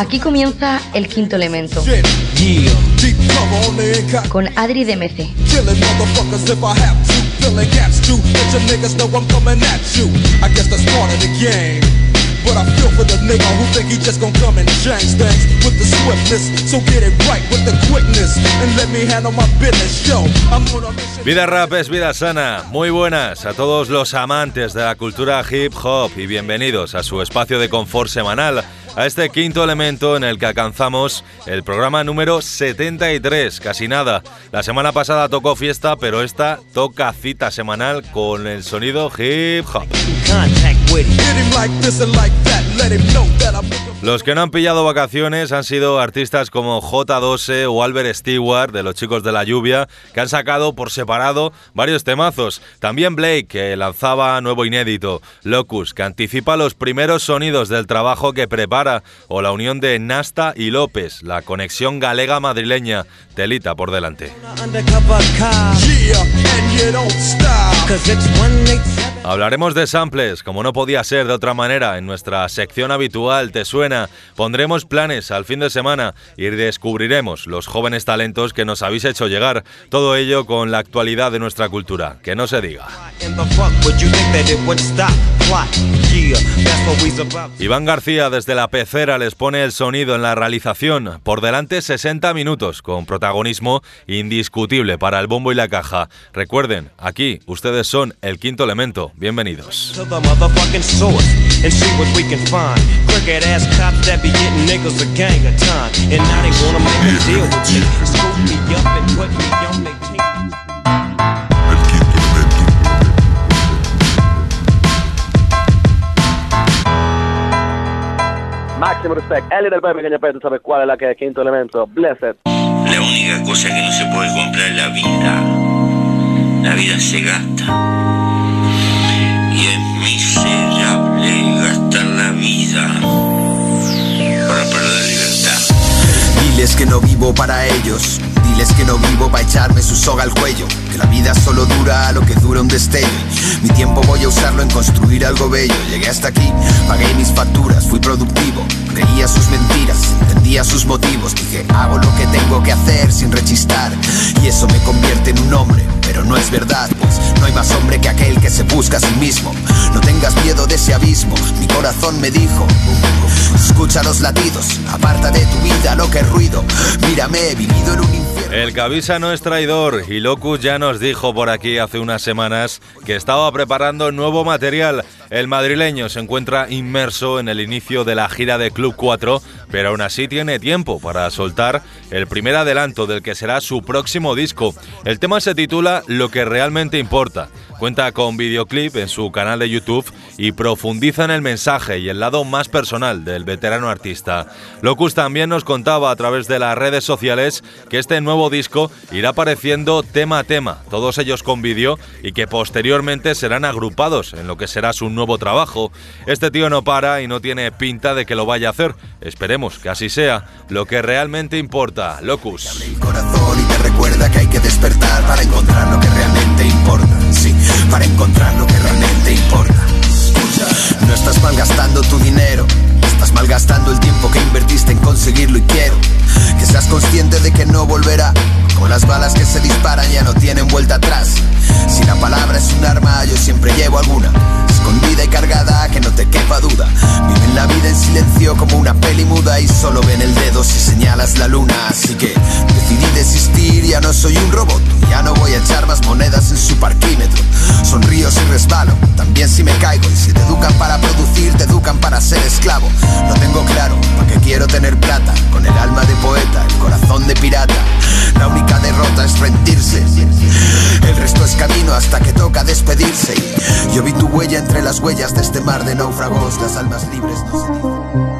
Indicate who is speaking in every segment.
Speaker 1: Aquí comienza el quinto elemento. Con Adri DMC. But Vida rap es vida sana. Muy buenas a todos los amantes de la cultura hip hop y bienvenidos a su espacio de confort semanal a este quinto elemento en el que alcanzamos el programa número 73, casi nada. La semana pasada tocó fiesta, pero esta toca cita semanal con el sonido hip hop. Los que no han pillado vacaciones han sido artistas como J12 o Albert Stewart de los chicos de la lluvia, que han sacado por separado varios temazos. También Blake, que lanzaba nuevo inédito. Locus, que anticipa los primeros sonidos del trabajo que prepara. O la unión de Nasta y López, la conexión galega madrileña. Telita por delante. Hablaremos de samples, como no podía ser de otra manera, en nuestra sección habitual Te Suena. Pondremos planes al fin de semana y descubriremos los jóvenes talentos que nos habéis hecho llegar. Todo ello con la actualidad de nuestra cultura. Que no se diga. Iván García desde la pecera les pone el sonido en la realización. Por delante 60 minutos con protagonismo indiscutible para el bombo y la caja. Recuerden, aquí ustedes son el quinto elemento. Bienvenidos.
Speaker 2: Máximo respect. Eli del Pequeño Peto sabe cuál es la que es quinto elemento. Blessed.
Speaker 3: La única cosa que no se puede comprar es la vida. La vida se gasta. Miserable gastar la vida para perder.
Speaker 4: Diles que no vivo para ellos. Diles que no vivo para echarme su soga al cuello. Que la vida solo dura lo que dura un destello. Mi tiempo voy a usarlo en construir algo bello. Llegué hasta aquí, pagué mis facturas, fui productivo. Creía sus mentiras, entendía sus motivos. Dije, hago lo que tengo que hacer sin rechistar. Y eso me convierte en un hombre, pero no es verdad, pues no hay más hombre que aquel que se busca a sí mismo. No tengas miedo de ese abismo, mi corazón me dijo. Escucha los latidos, aparta de tu vida lo que es
Speaker 1: El Cabisa no es traidor y Locus ya nos dijo por aquí hace unas semanas que estaba preparando nuevo material. El madrileño se encuentra inmerso en el inicio de la gira de Club 4, pero aún así tiene tiempo para soltar el primer adelanto del que será su próximo disco. El tema se titula Lo que realmente importa. Cuenta con videoclip en su canal de YouTube y profundiza en el mensaje y el lado más personal del veterano artista. Locus también nos contaba a través de las redes sociales que este nuevo disco irá apareciendo tema a tema, todos ellos con vídeo y que posteriormente serán agrupados en lo que será su nuevo trabajo. Este tío no para y no tiene pinta de que lo vaya a hacer. Esperemos que así sea. Lo que realmente importa, Locus.
Speaker 4: Para encontrar lo que realmente importa. No estás malgastando tu dinero, estás malgastando el tiempo que invertiste en conseguirlo y quiero que seas consciente de que no volverá. Con las balas que se disparan ya no tienen vuelta atrás. Si la palabra es un arma, yo siempre llevo alguna. Escondida y cargada, que no te quepa duda. Viven la vida en silencio como una peli muda y solo ven el dedo si señalas la luna. Así que decidí desistir, ya no soy un robot. Ya no voy a echar más monedas en su parquímetro. Sonrío si resbalo, también si me caigo. Y si te educan para producir, te educan para ser esclavo. No tengo claro, porque quiero tener plata. Con el alma de poeta, el corazón de pirata. La única derrota es rendirse. El resto es camino hasta que toca despedirse. Yo vi tu huella entre las huellas de este mar de náufragos. Las almas libres no se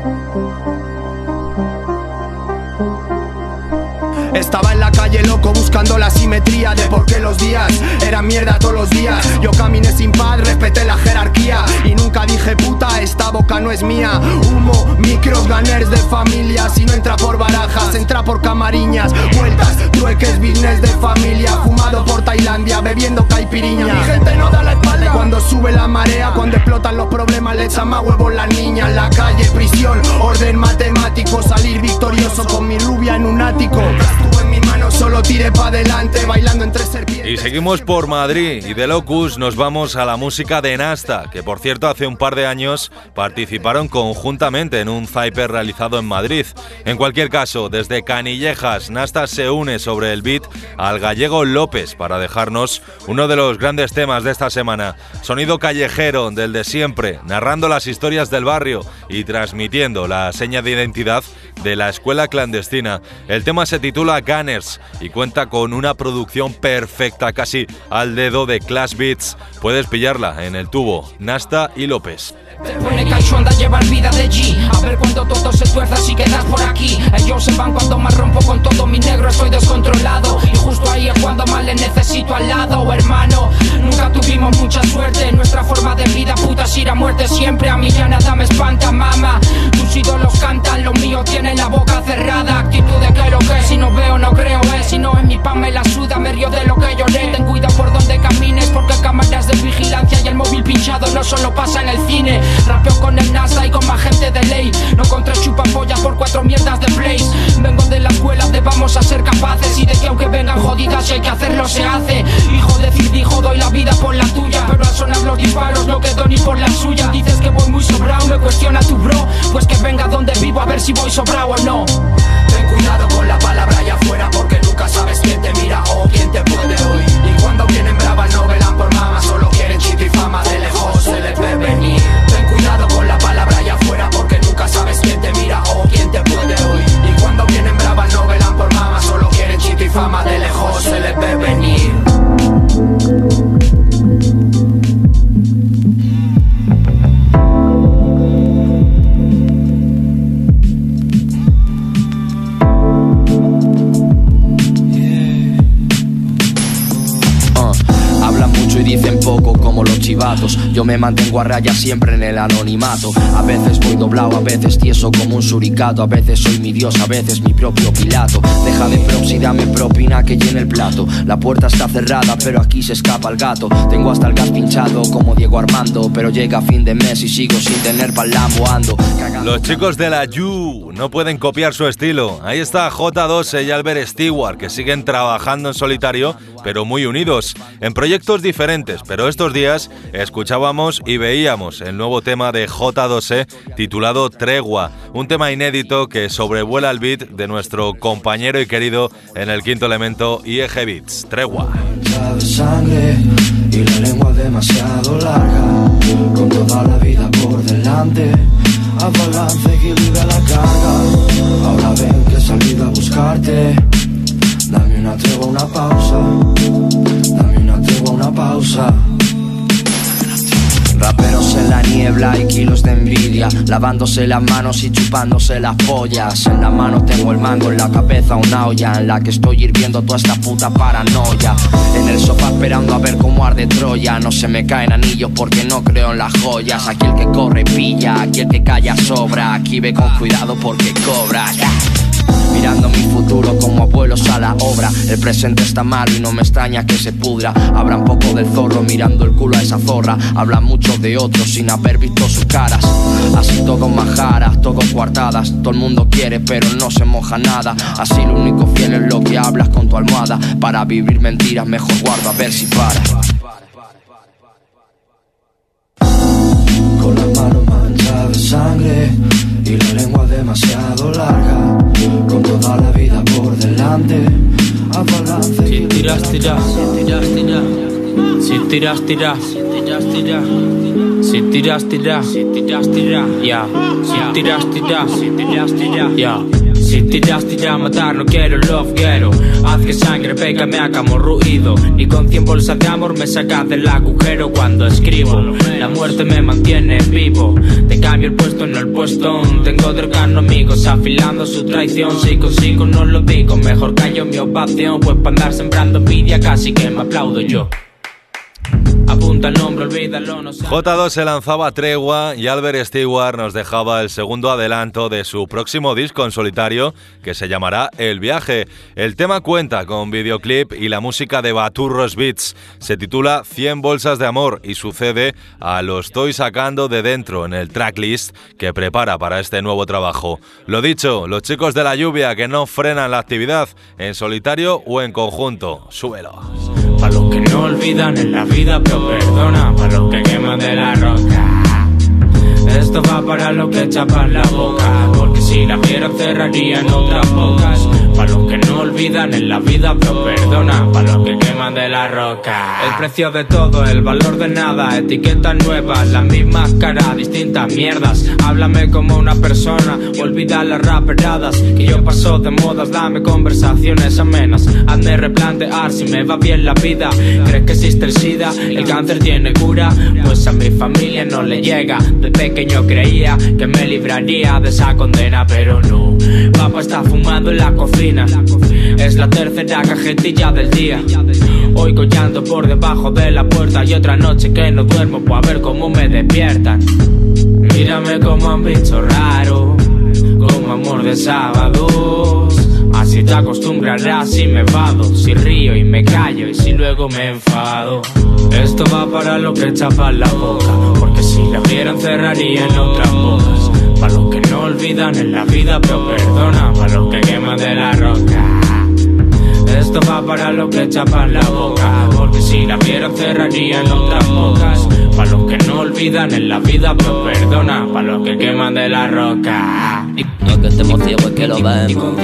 Speaker 5: Estaba en la calle loco buscando la simetría de por qué los días eran mierda todos los días. Yo caminé sin paz, respeté la jerarquía y nunca dije puta, esta boca no es mía. Humo, micros, ganers de familia. Si no entra por barajas, entra por camariñas. Vueltas, trueques, business de familia. Fumado por Tailandia, bebiendo caipiriña. Mi gente no da la espalda cuando sube la marea Cuando explotan los problemas le echan más huevos la niña En la calle, prisión, orden matemático Salir victorioso con mi rubia en un ático solo tire pa' adelante Bailando entre serpientes.
Speaker 1: Y seguimos por Madrid y de Locus nos vamos a la música de Nasta Que por cierto hace un par de años participaron conjuntamente en un Zyper realizado en Madrid. En cualquier caso, desde Canillejas Nasta se une sobre el beat al gallego López Para dejarnos uno de los grandes temas de esta semana. Sonido callejero del de siempre Narrando las historias del barrio y transmitiendo la seña de identidad de la escuela clandestina. El tema se titula Gunners y cuenta con una producción perfecta, casi al dedo de Class Beats. Puedes pillarla en el tubo, Nasta y López.
Speaker 6: Te pone anda llevar vida de G A ver cuando todo se tuerza si quedas por aquí. Ellos se van cuando me rompo con todo mi negro Estoy descontrolado. Y justo ahí es cuando más le necesito al lado Hermano, nunca tuvimos mucha suerte Nuestra forma de vida puta es ir a muerte siempre. A mí ya nada me espanta, mama Tus ídolos cantan, los míos tienen la boca cerrada. Actitud de que lo que si no veo no creo es Si no es mi pan me la suda, me río de lo que lloré Ten cuidado por donde camines porque cámaras de vigilancia Y el móvil pinchado no solo pasa en el cine Rapeo con el NASA y con más gente de ley. No contra chupapollas por cuatro mierdas de plays. Vengo de la escuela de vamos a ser capaces y de que aunque vengan jodidas, si hay que hacerlo se hace. Hijo de hijo, doy la vida por la tuya. Pero al sonar los disparos no quedo ni por la suya. Dices que voy muy sobrado, me cuestiona tu bro. Pues que venga donde vivo a ver si voy sobrado o no.
Speaker 7: Ten cuidado con la palabra allá afuera porque nunca sabes quién te mira o quién te puede oír. Y cuando vienen bravas no velan por mama, solo quieren chito y fama de lejos se les ve venir. Se le ve
Speaker 8: poco como los chivatos. Yo me mantengo a raya siempre en el anonimato. A veces voy doblado, a veces tieso como un suricato. A veces soy mi dios, a veces mi propio pilato. Deja de proxy, dame propina que llene el plato. La puerta está cerrada, pero aquí se escapa el gato. Tengo hasta el gas pinchado como Diego Armando. Pero llega fin de mes y sigo sin tener palambo ando.
Speaker 1: Los chicos de la You no pueden copiar su estilo. Ahí está J12 y Albert Stewart, que siguen trabajando en solitario, pero muy unidos, en proyectos diferentes pero estos días escuchábamos y veíamos el nuevo tema de J2E titulado Tregua, un tema inédito que sobrevuela el beat de nuestro compañero y querido en el quinto elemento IEG Beats, Tregua.
Speaker 9: A balance equilibra la carga. Ahora ven que he salido a buscarte. Dame una tregua, una pausa. Dame una tregua, una pausa.
Speaker 8: Raperos en la niebla y kilos de envidia Lavándose las manos y chupándose las pollas. En la mano tengo el mango, en la cabeza una olla En la que estoy hirviendo toda esta puta paranoia. En el sofá esperando a ver cómo arde Troya. No se me caen anillos porque no creo en las joyas. Aquí el que corre pilla, aquí el que calla sobra. Aquí ve con cuidado porque cobra Mirando mi futuro como abuelos a la obra. El presente está malo y no me extraña que se pudra. Habrá un poco del zorro mirando el culo a esa zorra. Hablan mucho de otros sin haber visto sus caras. Así todo majaras, todo cuartadas. Todo el mundo quiere, pero no se moja nada. Así lo único fiel es lo que hablas con tu almohada. Para vivir mentiras, mejor guardo a ver si para.
Speaker 9: Con la mano manchada de sangre y la lengua demasiado larga, con toda la vida por delante. A balance.
Speaker 10: Si tiras, tiras, si tiras, tiras. Si tiras, tiras, si tiras, tiras. Si tiras, tiras, si tiras, tiras. Ya. Si tiras, tiras, si tiras, tiras. Ya. Si tiras, tiras, matar, no quiero love, quiero Haz que sangre me haga como ruido. Ni con cien bolsas de amor me sacas del agujero cuando escribo. La muerte me mantiene vivo. Te cambio el puesto en el puesto Tengo otro carno amigos afilando su traición. Si consigo no lo digo, mejor callo mi ovación. Pues para andar sembrando envidia casi que me aplaudo yo Apunta el nombre, olvídalo, no
Speaker 1: J2 se lanzaba Tregua y Albert Stewart nos dejaba el segundo adelanto de su próximo disco en solitario que se llamará El Viaje. El tema cuenta con videoclip y la música de Baturros Beats. Se titula 100 bolsas de amor y sucede a Lo estoy sacando de dentro en el tracklist que prepara para este nuevo trabajo. Lo dicho, los chicos de la lluvia que no frenan la actividad en solitario o en conjunto. Súbelo.
Speaker 10: Para los que no olvidan en la vida, pero perdona, para los que queman de la roca. Esto va para los que chapan la boca, porque si la vieran cerrarían otras bocas. Para los que no olvidan en la vida, pero perdona, para los que queman de la roca. El precio de todo, el valor de nada, etiquetas nuevas, las mismas caras, distintas mierdas. Háblame como una persona, olvida las raperadas, que yo paso de modas, dame conversaciones amenas. Hazme replantear si me va bien la vida. ¿Crees que existe el SIDA? ¿El cáncer tiene cura? Pues a mi familia no le llega. De pequeño creía que me libraría de esa condena, pero no. Papá está fumando en la cocina. Es la tercera cajetilla del día. Oigo llanto por debajo de la puerta y otra noche que no duermo para ver cómo me despiertan. Mírame como han visto raro, como amor de sábados. Así te acostumbrarás si me vado, si río y me callo y si luego me enfado. Esto va para los que chapan la boca, porque si la vieran cerrarían otras bocas. Para los que no olvidan en la vida, pero perdona, para los que queman de la roca. Esto va para los que chapan la boca, porque si la vieran cerrarían otras bocas. Para los que no olvidan en la vida, pero perdona, para los que queman de la roca.
Speaker 11: No es que estemos ciegos, es que lo vemos.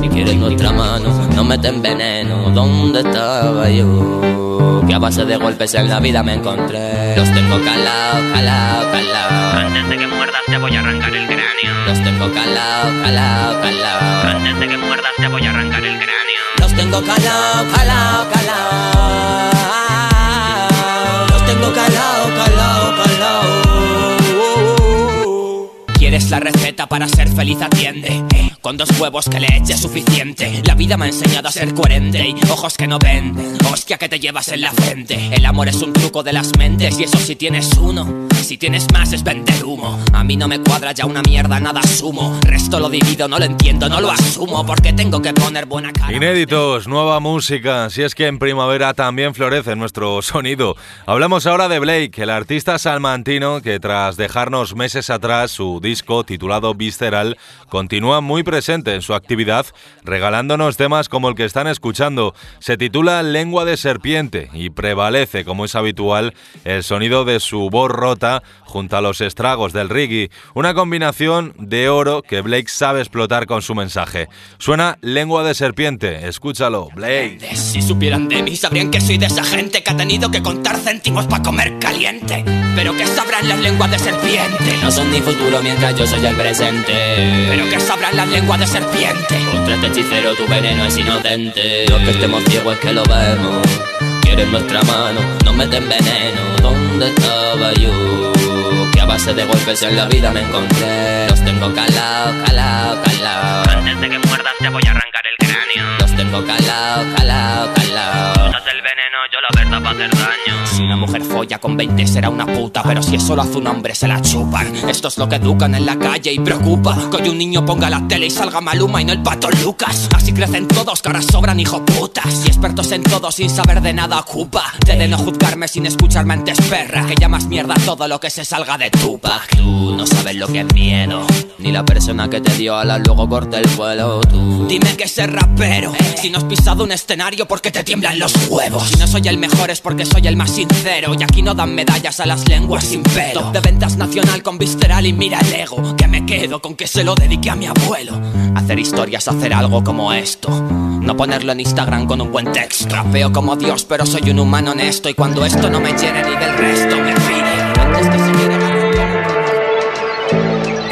Speaker 11: Y quieres nuestra mano, no meten veneno. ¿Dónde estaba yo? Que a base de golpes en la vida me encontré. Los tengo calao, calao, calao.
Speaker 12: Antes de que muerdas te voy a arrancar el cráneo.
Speaker 11: Los tengo calao, calao, calao.
Speaker 12: Antes de que muerdas te voy a arrancar el cráneo.
Speaker 11: Los tengo calao, calao, calao. Los tengo calao,
Speaker 13: ¿Quieres la receta para ser feliz? Atiende. Con dos huevos que le eche suficiente. La vida me ha enseñado a ser coherente y ojos que no ven. Hostia que te llevas en la frente. El amor es un truco de las mentes y eso si tienes uno. Si tienes más es vender humo. A mí no me cuadra ya una mierda, nada sumo. Resto lo divido, no lo entiendo, no lo asumo. Porque tengo que poner buena cara.
Speaker 1: Inéditos, nueva música. Si es que en primavera también florece nuestro sonido. Hablamos ahora de Blake, el artista salmantino que tras dejarnos meses atrás su disco titulado Visceral continúa muy presente en su actividad, regalándonos temas como el que están escuchando. Se titula Lengua de Serpiente y prevalece, como es habitual, el sonido de su voz rota junto a los estragos del reggae, una combinación de oro que Blake sabe explotar con su mensaje. Suena Lengua de Serpiente, escúchalo, Blake.
Speaker 13: Si supieran de mí, sabrían que soy de esa gente que ha tenido que contar céntimos para comer caliente. Pero que sabrán las lenguas de serpiente.
Speaker 11: No son ni futuro mientras yo soy el presente.
Speaker 13: Pero que sabrán las lenguas de serpiente.
Speaker 11: Contra este hechicero tu veneno es inocente. No es que estemos ciegos, es que lo vemos. Quieren nuestra mano, nos meten veneno. ¿Dónde estaba yo? Que a base de golpes en la vida me encontré. Los tengo calao, calao, calao.
Speaker 12: Antes de que muerdas te voy a arrancar el cráneo.
Speaker 11: Los tengo calao, calao, calao.
Speaker 12: El veneno, yo la verdad va a hacer daño.
Speaker 13: Si una mujer folla con 20 será una puta, pero si eso lo hace un hombre se la chupan. Esto es lo que educan en la calle y preocupa. Que un niño ponga la tele y salga Maluma y no el pato Lucas. Así crecen todos, que ahora sobran hijo putas. Y expertos en todo sin saber de nada ocupa. Te de no juzgarme sin escucharme antes perra. Que llamas mierda todo lo que se salga de Tupac.
Speaker 11: Tú no sabes lo que es miedo. Ni la persona que te dio alas luego corta el vuelo. Tú.
Speaker 13: Dime que ser rapero. Si no has pisado un escenario porque te tiemblan los huevos. Soy el mejor es porque soy el más sincero. Y aquí no dan medallas a las lenguas sin pelo. De ventas nacional con visceral y mira el ego. Que me quedo con que se lo dedique a mi abuelo. Hacer historias, hacer algo como esto. No ponerlo en Instagram con un buen texto. Rapeo como Dios, pero soy un humano honesto. Y cuando esto no me llene ni del resto, me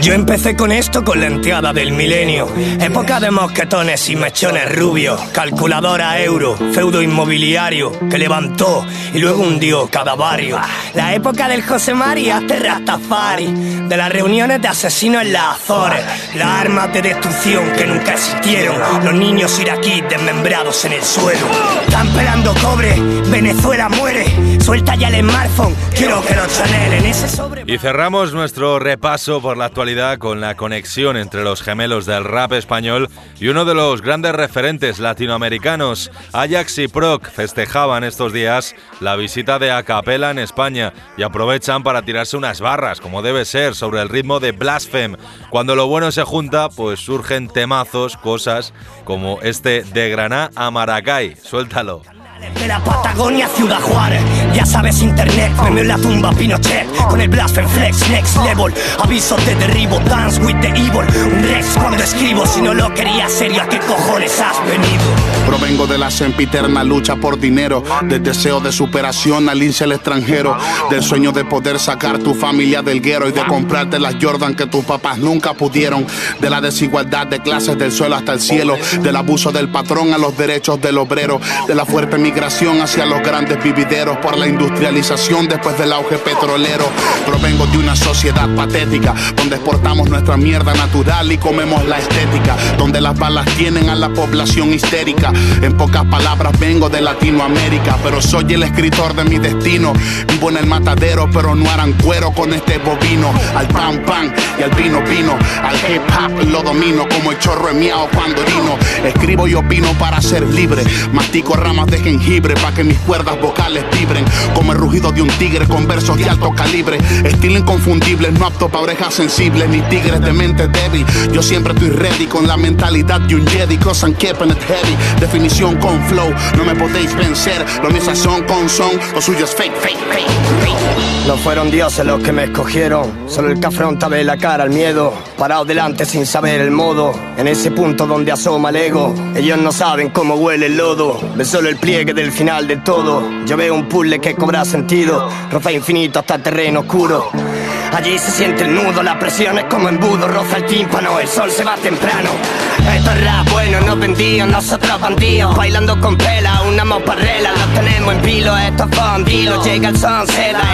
Speaker 5: Yo empecé con esto con la entrada del milenio. Época de mosquetones y mechones rubios. Calculadora euro, feudo inmobiliario que levantó y luego hundió cada barrio. La época del José María Terrastafari. De las reuniones de asesinos en las Azores. Las armas de destrucción que nunca existieron. Los niños iraquíes desmembrados en el suelo. Están pelando cobre, Venezuela muere. Suelta ya el smartphone, quiero que lo chanelen ese sobre.
Speaker 1: Y cerramos nuestro repaso por la actualidad con la conexión entre los gemelos del rap español y uno de los grandes referentes latinoamericanos, Ajax y Proc, festejaban estos días la visita de Acapela en España y aprovechan para tirarse unas barras, como debe ser, sobre el ritmo de Blaspheme. Cuando lo bueno se junta, pues surgen temazos, cosas como este de Granada a Maracay. Suéltalo.
Speaker 5: De la Patagonia, Ciudad Juárez. Ya sabes, internet, me en la tumba Pinochet. Con el Blasphemy Flex, next level. Aviso de derribo, dance with the evil. Un Rex cuando escribo, si no lo quería serio, ¿a qué cojones has venido?
Speaker 14: Provengo de la sempiterna lucha por dinero, del deseo de superación al irse al extranjero, del sueño de poder sacar tu familia del guero y de comprarte las Jordan que tus papás nunca pudieron, de la desigualdad de clases del suelo hasta el cielo, del abuso del patrón a los derechos del obrero, de la fuerte migración hacia los grandes vivideros por la industrialización después del auge petrolero. Provengo de una sociedad patética, donde exportamos nuestra mierda natural y comemos la estética, donde las balas tienen a la población histérica. En pocas palabras vengo de Latinoamérica, pero soy el escritor de mi destino. Vivo en el matadero, pero no harán cuero con este bovino. Al pan pan y al vino vino, al hip hop lo domino como el chorro miao cuando orino. Escribo y opino para ser libre, mastico ramas de jengibre para que mis cuerdas vocales vibren como el rugido de un tigre con versos de alto calibre. Estilo inconfundible, no apto para orejas sensibles ni tigres de mente débil. Yo siempre estoy ready con la mentalidad de un Jedi, cause I'm keeping it heavy. Definición con flow, no me podéis vencer. Lo mío son con son, lo suyo es fake, fake, fake, fake.
Speaker 5: No fueron dioses los que me escogieron, solo el que afronta ve la cara al miedo, parado delante sin saber el modo, en ese punto donde asoma el ego, ellos no saben cómo huele el lodo, ve solo el pliegue del final de todo, yo veo un puzzle que cobra sentido, roza infinito hasta terreno oscuro. Allí se siente el nudo, la presión es como embudo, roza el tímpano, el sol se va temprano. Esto es rap bueno, no vendidos, nosotros bandidos, bailando con pela, una moparrela, lo tenemos en vilo, esto es bandido, llega el son,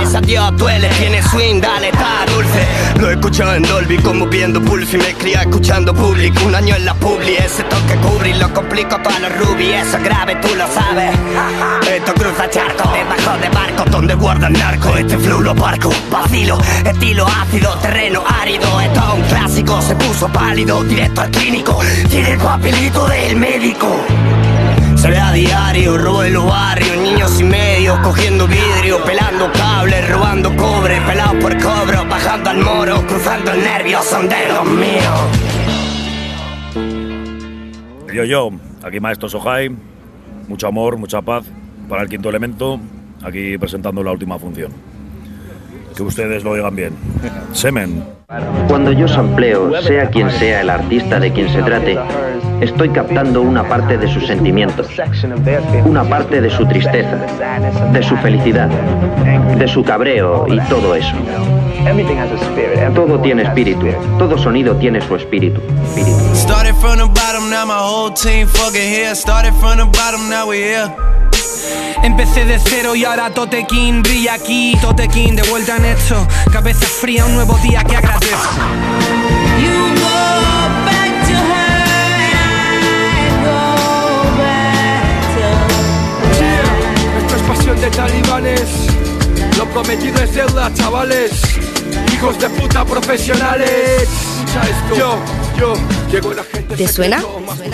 Speaker 5: esa Dios duele, tiene swing, dale, está dulce. Lo he escuchado en Dolby, como viendo Pulfi, me cría escuchando Public, un año en la Publi, ese toque cubre y lo complico para los rubi, eso es grave, tú lo sabes. Esto cruza charco, debajo de barco, donde guardan narco, este flow lo barco, vacilo, estilo ácido, terreno árido, esto es un clásico, se puso pálido, directo al clínico, tiene el papelito del médico. Se ve a diario, robo en los barrios, niños y medio, cogiendo vidrio, pelando cables, robando cobre, pelados por cobro, bajando al moro, cruzando el nervio, son de los míos.
Speaker 15: Yo, yo, aquí Maestro Sohai, mucho amor, mucha paz para el quinto elemento, aquí presentando la última función. Que ustedes lo oigan bien. Semen.
Speaker 16: Cuando yo sampleo, sea quien sea el artista de quien se trate, estoy captando una parte de sus sentimientos, una parte de su tristeza, de su felicidad, de su cabreo y todo eso. Todo tiene espíritu, todo sonido tiene su espíritu. espíritu.
Speaker 6: Empecé de cero y ahora Totequín brilla aquí. Totequín de vuelta en esto. Cabeza fría, un nuevo día que agradezco.
Speaker 17: Esto es pasión de talibanes. Lo prometido es deuda, chavales. Hijos de puta profesionales. Escucha esto. Yo, yo.
Speaker 18: ¿Te suena?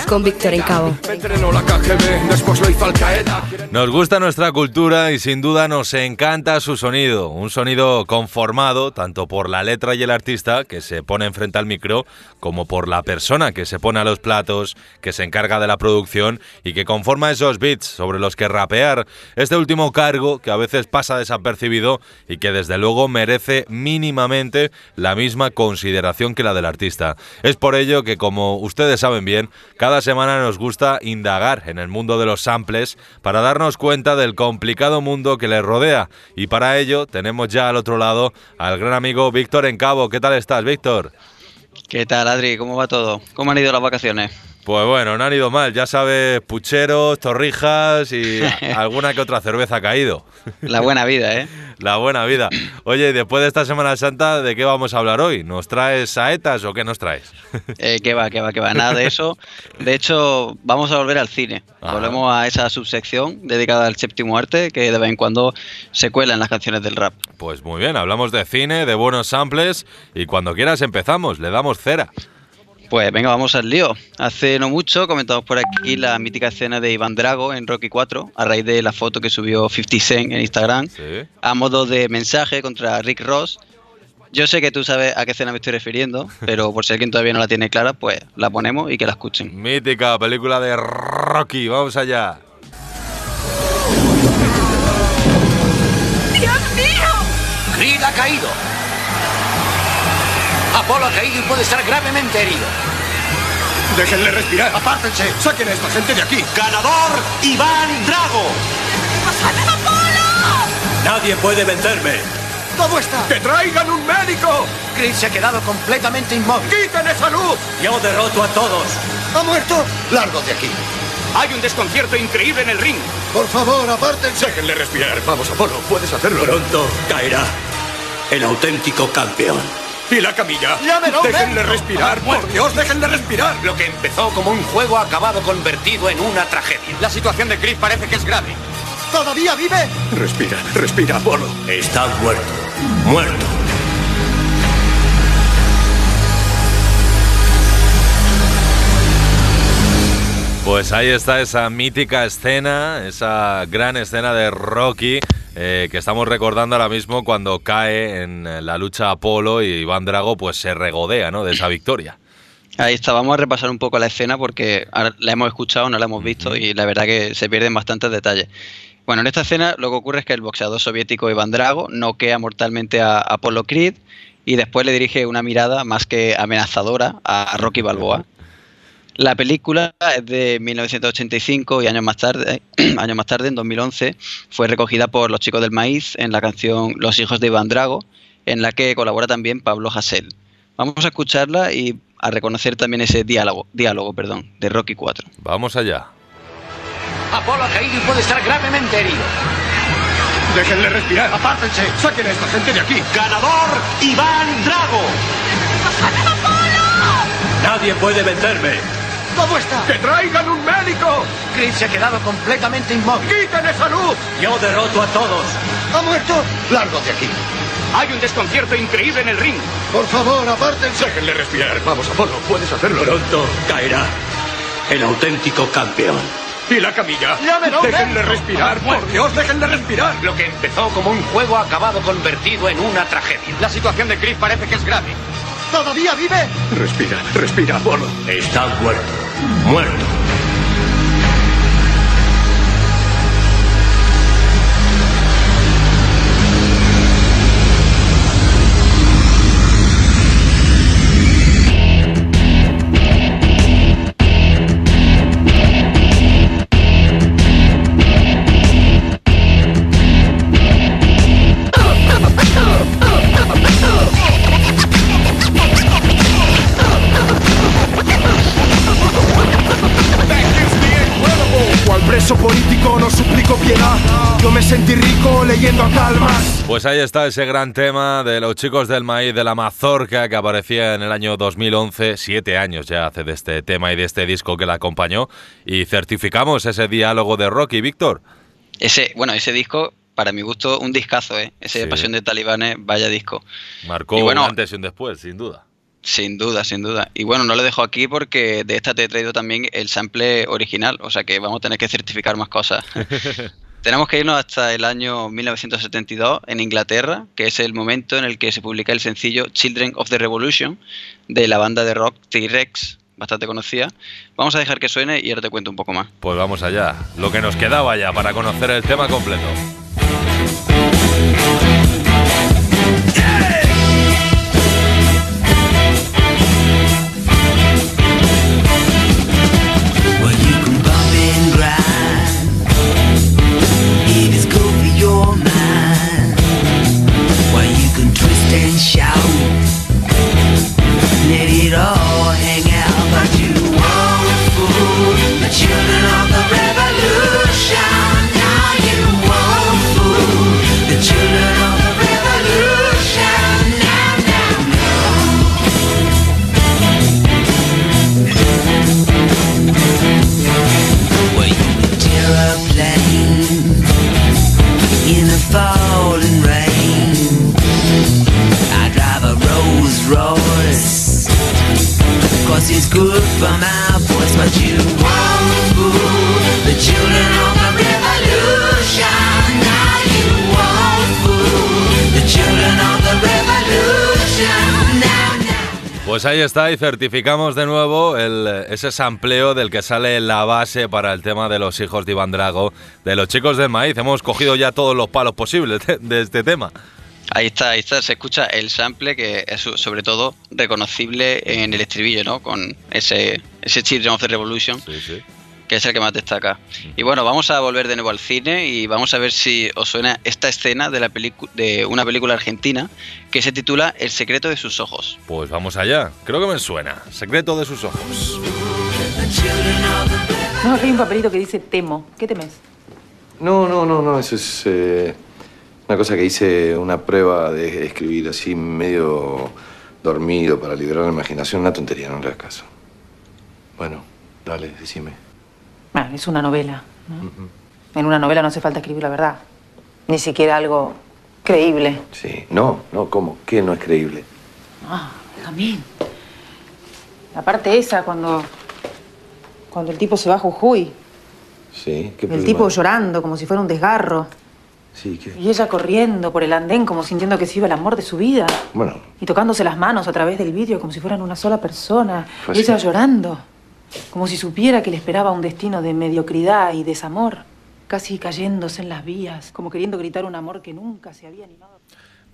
Speaker 18: Con Víctor en Cabo.
Speaker 17: Me entrenó la KGB, después lo hizo Al Qaeda.
Speaker 1: Nos gusta nuestra cultura y sin duda nos encanta su sonido. Un sonido conformado tanto por la letra y el artista que se pone enfrente al micro, como por la persona que se pone a los platos, que se encarga de la producción y que conforma esos beats sobre los que rapear. Este último cargo que a veces pasa desapercibido y que desde luego merece mínimamente la misma consideración que la del artista. Es por ello que, como ustedes saben bien, cada semana nos gusta indagar en el mundo de los samples para darnos cuenta del complicado mundo que les rodea. Y para ello tenemos ya al otro lado al gran amigo Víctor Encabo. ¿Qué tal estás, Víctor?
Speaker 19: ¿Qué tal, Adri? ¿Cómo va todo? ¿Cómo han ido las vacaciones?
Speaker 1: Pues bueno, no han ido mal, ya sabes, pucheros, torrijas y alguna que otra cerveza ha caído.
Speaker 19: La buena vida, ¿eh?
Speaker 1: La buena vida. Oye, y después de esta Semana Santa, ¿de qué vamos a hablar hoy? ¿Nos traes saetas o qué nos traes?
Speaker 19: Eh, ¿Qué va, qué va, qué va? Nada de eso. De hecho, vamos a volver al cine.
Speaker 1: Ajá.
Speaker 19: Volvemos a esa subsección dedicada al séptimo arte que de vez en cuando se cuela en las canciones del rap.
Speaker 1: Pues muy bien, hablamos de cine, de buenos samples y cuando quieras empezamos, le damos cera.
Speaker 19: Pues venga, vamos al lío. Hace no mucho comentamos por aquí la mítica escena de Iván Drago en Rocky 4, a raíz de la foto que subió 50 Cent en Instagram, a modo de mensaje contra Rick Ross. Yo sé que tú sabes a qué escena me estoy refiriendo, pero por si alguien todavía no la tiene clara, pues la ponemos y que la escuchen.
Speaker 1: Mítica película de Rocky, vamos allá.
Speaker 20: ¡Dios mío!
Speaker 21: Creed ha caído. Apolo ha caído y puede estar gravemente herido.
Speaker 22: Déjenle respirar.
Speaker 21: Apártense.
Speaker 22: Saquen a esta gente de aquí.
Speaker 21: Ganador, Iván Drago.
Speaker 22: Nadie puede vencerme.
Speaker 21: ¿Cómo está?
Speaker 22: ¡Que traigan un médico!
Speaker 21: Creed se ha quedado completamente inmóvil.
Speaker 22: ¡Quiten esa luz! Yo derroto a todos.
Speaker 21: ¿Ha muerto? Largo de aquí.
Speaker 22: Hay un desconcierto increíble en el ring.
Speaker 21: Por favor, apártense.
Speaker 22: Déjenle respirar. Vamos, Apolo, puedes hacerlo. Pronto caerá el auténtico campeón. ¿Y la camilla? Déjenle respirar, por Dios, déjenle respirar.
Speaker 21: Lo que empezó como un juego ha acabado convertido en una tragedia.
Speaker 22: La situación de Chris parece que es grave.
Speaker 21: ¿Todavía vive?
Speaker 22: Respira, respira, Apolo. Está muerto. Muerto.
Speaker 1: Pues ahí está esa mítica escena, esa gran escena de Rocky eh, que estamos recordando ahora mismo cuando cae en la lucha Apolo y Iván Drago pues se regodea ¿no? de esa victoria.
Speaker 19: Ahí está, vamos a repasar un poco la escena porque ahora la hemos escuchado, no la hemos visto y la verdad que se pierden bastantes detalles. Bueno, en esta escena lo que ocurre es que el boxeador soviético Iván Drago noquea mortalmente a Apollo Creed y después le dirige una mirada más que amenazadora a Rocky Balboa. La película es de 1985 y años más tarde, años más tarde, en 2011, fue recogida por los chicos del maíz en la canción Los hijos de Iván Drago, en la que colabora también Pablo Hasél. Vamos a escucharla y a reconocer también ese diálogo, diálogo perdón, de Rocky 4.
Speaker 1: Vamos allá.
Speaker 21: Apolo ha caído y puede estar gravemente herido.
Speaker 22: Déjenle respirar.
Speaker 21: Apártense.
Speaker 22: Saquen a esta gente de aquí.
Speaker 21: Ganador, Iván Drago.
Speaker 22: Nadie puede vencerme.
Speaker 21: ¿Cómo está?
Speaker 22: ¡Que traigan un médico!
Speaker 21: Creed se ha quedado completamente inmóvil.
Speaker 22: ¡Quiten esa luz! Yo derroto a todos.
Speaker 21: ¿Ha muerto? Largo de aquí.
Speaker 22: Hay un desconcierto increíble en el ring.
Speaker 21: Por favor, apártense.
Speaker 22: Déjenle respirar. Vamos, Apolo, puedes hacerlo. Pronto caerá el auténtico campeón. ¿Y la camilla?
Speaker 21: Llámelo,
Speaker 22: Déjenle respirar, por Dios, déjenle respirar.
Speaker 21: Lo que empezó como un juego ha acabado convertido en una tragedia.
Speaker 22: La situación de Chris parece que es grave.
Speaker 21: ¿Todavía vive?
Speaker 22: Respira, respira, Apolo. Está muerto. Muerto.
Speaker 1: Pues ahí está ese gran tema de los chicos del maíz de la mazorca que aparecía en el año 2011, siete años ya hace de este tema y de este disco que la acompañó y certificamos ese diálogo de Rocky, Víctor.
Speaker 19: Ese, bueno, ese disco, para mi gusto, un discazo, ¿eh? Ese
Speaker 1: Sí.
Speaker 19: Pasión de Talibanes, vaya disco.
Speaker 1: Marcó
Speaker 19: bueno,
Speaker 1: un antes y un después, sin duda.
Speaker 19: Sin duda, sin duda. Y bueno, no lo dejo aquí porque de esta te he traído también el sample original, o sea que vamos a tener que certificar más cosas. Tenemos que irnos hasta el año 1972 en Inglaterra, que es el momento en el que se publica el sencillo Children of the Revolution de la banda de rock T-Rex, bastante conocida. Vamos a dejar que suene y ahora te cuento un poco más.
Speaker 1: Pues vamos allá. Lo que nos quedaba ya para conocer el tema completo.
Speaker 23: and shout. Let it all hang out, but you won't fool the children of the revolution.
Speaker 1: Pues ahí está y certificamos de nuevo el, ese sampleo del que sale la base para el tema de los hijos de Iván Drago, de los chicos del maíz. Hemos cogido ya todos los palos posibles de, este tema.
Speaker 19: Ahí está, ahí está, se escucha el sample que es so- sobre todo reconocible en el estribillo, ¿no? Con ese, ese Children of the Revolution, que es el que más destaca. Y bueno, vamos a volver de nuevo al cine y vamos a ver si os suena esta escena de, la de una película argentina que se titula El secreto de sus ojos.
Speaker 1: Pues vamos allá. Creo que me suena. Secreto de sus ojos.
Speaker 24: No, aquí hay un papelito que dice temo. ¿Qué temes?
Speaker 25: No, no, no, no, eso es eh, una cosa que hice, una prueba de escribir así medio dormido para liberar la imaginación, una tontería, no le hagas caso. Bueno, dale, decime.
Speaker 24: Bueno, es una novela. ¿no? En una novela no hace falta escribir la verdad. Ni siquiera algo creíble.
Speaker 25: Sí, no, no, ¿cómo? ¿Qué no es creíble?
Speaker 24: Ah, Jamín. La parte esa, cuando. Cuando el tipo se va a Jujuy.
Speaker 25: Sí, ¿qué
Speaker 24: El
Speaker 25: problema
Speaker 24: tipo
Speaker 25: hay?
Speaker 24: llorando como si fuera un desgarro.
Speaker 25: Sí, ¿qué?
Speaker 24: Y ella corriendo por el andén como sintiendo que se iba el amor de su vida.
Speaker 25: Bueno,
Speaker 24: Y tocándose las manos a través del vidrio como si fueran una sola persona.
Speaker 25: Fue
Speaker 24: y ella llorando. Como si supiera que le esperaba un destino de mediocridad y desamor. Casi cayéndose en las vías. Como queriendo gritar un amor que nunca se había animado.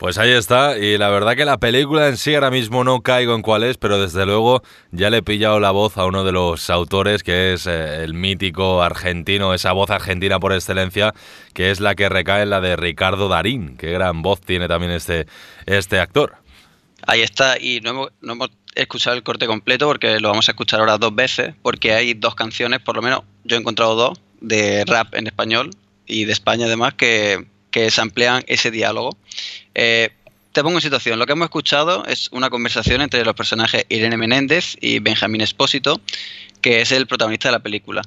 Speaker 1: Pues ahí está, y la verdad que la película en sí ahora mismo no caigo en cuál es, pero desde luego ya le he pillado la voz a uno de los autores, que es eh, el mítico argentino, esa voz argentina por excelencia, que es la que recae en la de Ricardo Darín. Qué gran voz tiene también este, este actor.
Speaker 19: Ahí está, y no hemos, escuchado el corte completo porque lo vamos a escuchar ahora dos veces, porque hay dos canciones, por lo menos yo he encontrado dos, de rap en español y de España además, que, que samplean ese diálogo. Eh, te pongo en situación, lo que hemos escuchado es una conversación entre los personajes Irene Menéndez y Benjamín Espósito, que es el protagonista de la película.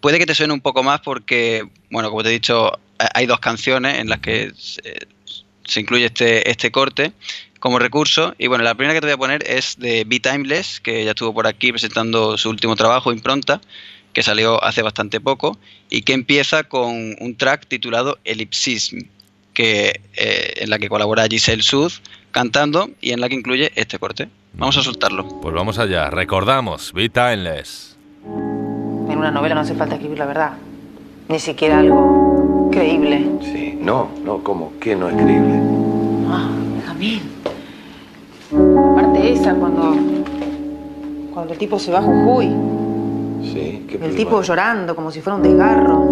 Speaker 19: Puede que te suene un poco más porque, bueno, como te he dicho, ha- hay dos canciones en las que se, se incluye este, este corte como recurso. Y bueno, la primera que te voy a poner es de Be Timeless, que ya estuvo por aquí presentando su último trabajo, Impronta, que salió hace bastante poco, y que empieza con un track titulado Ellipsism, que, eh, en la que colabora Giselle Sud cantando y en la que incluye este corte. Vamos a soltarlo.
Speaker 1: Pues vamos allá, recordamos, Be Timeless.
Speaker 24: En una novela no hace falta escribir la verdad. Ni siquiera algo creíble.
Speaker 25: Sí, no, no, ¿cómo? ¿Qué no es creíble?
Speaker 24: Ah, Jamín. Esa, cuando. Cuando el tipo se va a Jujuy.
Speaker 25: Sí, ¿qué
Speaker 24: El tipo llorando como si fuera un desgarro.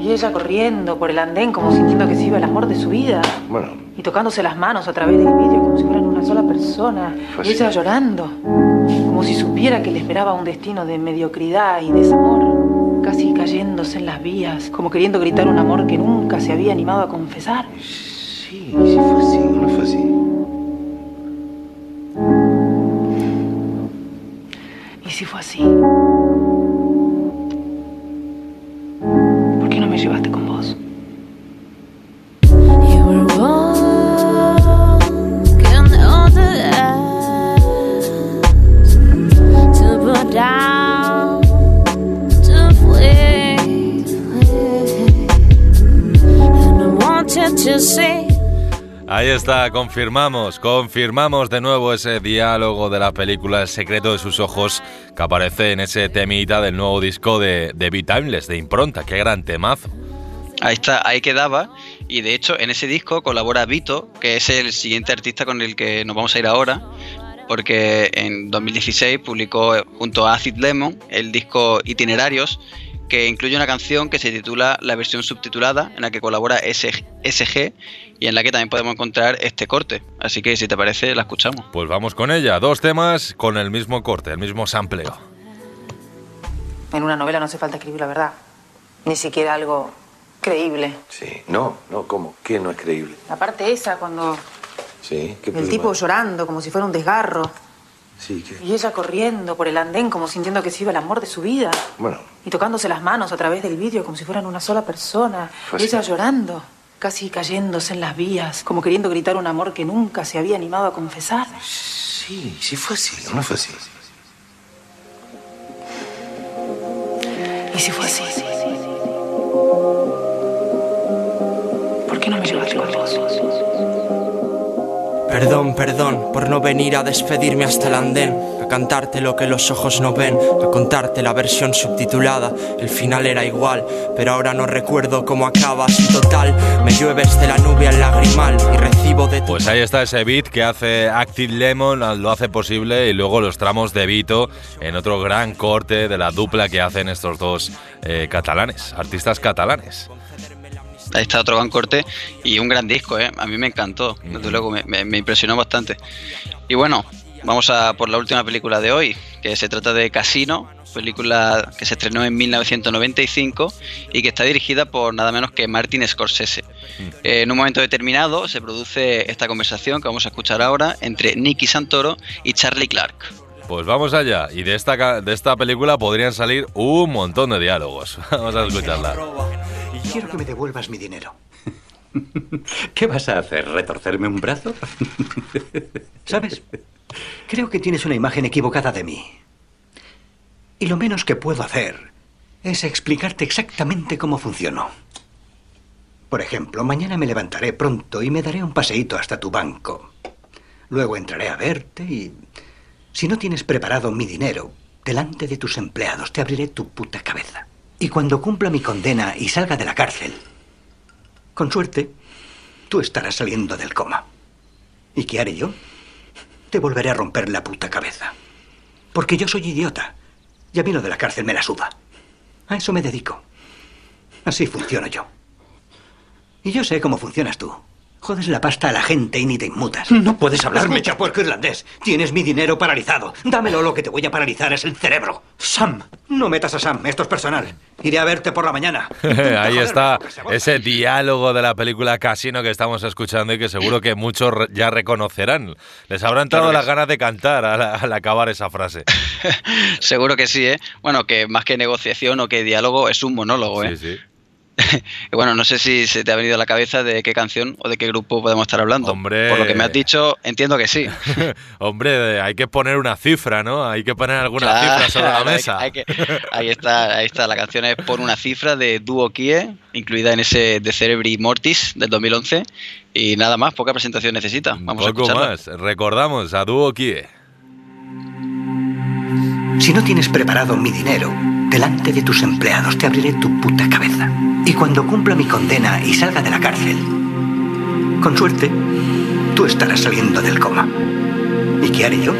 Speaker 24: Y ella corriendo por el andén como sintiendo que se iba el amor de su vida.
Speaker 25: Bueno,
Speaker 24: Y tocándose las manos a través del vidrio como si fueran una sola persona. Y ella llorando. Como si supiera que le esperaba un destino de mediocridad y desamor. Casi cayéndose en las vías. Como queriendo gritar un amor que nunca se había animado a confesar.
Speaker 25: sí, sí fue así, no fue así.
Speaker 24: ¿Y si fue así?
Speaker 1: Está, confirmamos, confirmamos de nuevo ese diálogo de la película El secreto de sus ojos que aparece en ese temita del nuevo disco de, de Be Timeless, de Impronta. Qué gran temazo.
Speaker 19: Ahí está, ahí quedaba. Y de hecho, en ese disco colabora Vito, que es el siguiente artista con el que nos vamos a ir ahora. Porque en 2016 publicó junto a Acid Lemon el disco Itinerarios, que incluye una canción que se titula La versión subtitulada, en la que colabora SG, y en la que también podemos encontrar este corte. Así que si te parece, la escuchamos.
Speaker 1: Pues vamos con ella, dos temas con el mismo corte, el mismo sampleo.
Speaker 24: En una novela no hace falta escribir la verdad. Ni siquiera algo creíble.
Speaker 25: Sí, no, no, ¿cómo? ¿Qué no es creíble?
Speaker 24: La parte esa, cuando
Speaker 25: Sí, ¿qué
Speaker 24: el
Speaker 25: problema
Speaker 24: tipo llorando como si fuera un desgarro. Y ella corriendo por el andén como sintiendo que se iba el amor de su vida.
Speaker 25: Bueno.
Speaker 24: Y tocándose las manos a través del vidrio como si fueran una sola persona. Ella llorando, casi cayéndose en las vías, como queriendo gritar un amor que nunca se había animado a confesar.
Speaker 25: Sí, sí fue así, no fue así.
Speaker 24: ¿Y si fue así? ¿Por qué no me llevaste con vos?
Speaker 26: Perdón, perdón por no venir a despedirme hasta el andén, a cantarte lo que los ojos no ven, a contarte la versión subtitulada. El final era igual, pero ahora no recuerdo cómo acaba. Si total, me llueves de la nube al lagrimal y recibo de
Speaker 1: Pues ahí está ese beat que hace Active Lemon, lo hace posible, y luego los tramos de Vito en otro gran corte de la dupla que hacen estos dos eh, catalanes, artistas catalanes.
Speaker 19: Ahí está otro gran corte y un gran disco, ¿eh? A mí me encantó, desde luego, me, me- me impresionó bastante. Y bueno, vamos a por la última película de hoy, que se trata de Casino, película que se estrenó en 1995 y que está dirigida por nada menos que Martin Scorsese. Eh, en un momento determinado se produce esta conversación que vamos a escuchar ahora entre Nicky Santoro y Charlie Clark.
Speaker 1: Pues vamos allá, y de esta, de esta película podrían salir un montón de diálogos. Vamos a escucharla.
Speaker 27: Quiero que me devuelvas mi dinero. ¿Qué vas a hacer? ¿Retorcerme un brazo? ¿Sabes? Creo que tienes una imagen equivocada de mí. Y lo menos que puedo hacer es explicarte exactamente cómo funciono. Por ejemplo, mañana me levantaré pronto y me daré un paseíto hasta tu banco. Luego entraré a verte y... Si no tienes preparado mi dinero, delante de tus empleados te abriré tu puta cabeza. Y cuando cumpla mi condena y salga de la cárcel, con suerte, tú estarás saliendo del coma. ¿Y qué haré yo? Te volveré a romper la puta cabeza. Porque yo soy idiota. Y a mí lo de la cárcel me la suda. A eso me dedico. Así funciono yo. Y yo sé cómo funcionas tú. Jodes la pasta a la gente y ni te inmutas. No puedes hablarme, chapuerco irlandés. Tienes mi dinero paralizado. Dámelo, lo que te voy a paralizar es el cerebro. Sam. No metas a Sam, esto es personal. Iré a verte por la mañana.
Speaker 1: Ahí está ese diálogo de la película Casino que estamos escuchando y que seguro que muchos ya reconocerán. Les habrá entrado las ganas de cantar al, al acabar esa frase.
Speaker 19: Seguro que sí, ¿eh? Bueno, que más que negociación o que diálogo es un monólogo, ¿eh?
Speaker 1: Sí, sí.
Speaker 19: Bueno, no sé si se te ha venido a la cabeza de qué canción o de qué grupo podemos estar hablando.
Speaker 1: Hombre.
Speaker 19: Por lo que me has dicho, entiendo que sí.
Speaker 1: Hombre, hay que poner una cifra, ¿no? Hay que poner alguna
Speaker 19: Claro,
Speaker 1: cifra sobre la
Speaker 19: hay-
Speaker 1: mesa.
Speaker 19: hay que- ahí está, ahí está. La canción es por una cifra de Duo Kie, incluida en ese de Cerebri Mortis del 2011. Y nada más, poca presentación necesita. Vamos a
Speaker 1: Poco
Speaker 19: escucharla.
Speaker 1: más. Recordamos a Duo Kie.
Speaker 27: Si no tienes preparado mi dinero, delante de tus empleados te abriré tu puta cabeza. Y cuando cumpla mi condena y salga de la cárcel, con suerte, tú estarás saliendo del coma. ¿Y qué haré yo?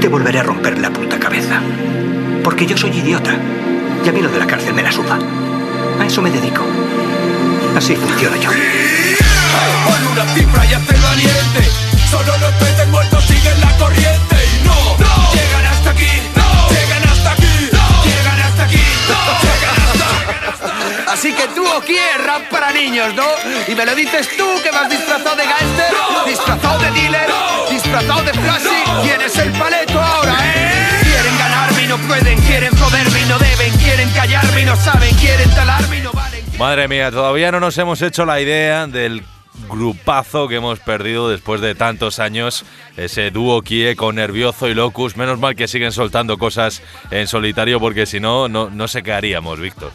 Speaker 27: Te volveré a romper la puta cabeza. Porque yo soy idiota. Y a mí lo de la cárcel me la suda. A eso me dedico. Así funciona yo.
Speaker 17: Pon una cifra y valiente. Solo los peces muertos siguen la corriente.
Speaker 28: Así que tú o quién rap para niños, ¿no? Y me lo dices tú que vas disfrazado de gángster, disfrazado de dealer, disfrazado de flashy. ¿Quién es el paleto ahora, eh? Quieren ganarme y no pueden, quieren joderme y no deben, quieren callarme y no saben, quieren talarme y no valen.
Speaker 1: Madre mía, todavía no nos hemos hecho la idea del grupazo que hemos perdido después de tantos años. Ese dúo Kie con Nervioso y Locus. Menos mal que siguen soltando cosas en solitario porque si no, no, no sé qué haríamos, Víctor.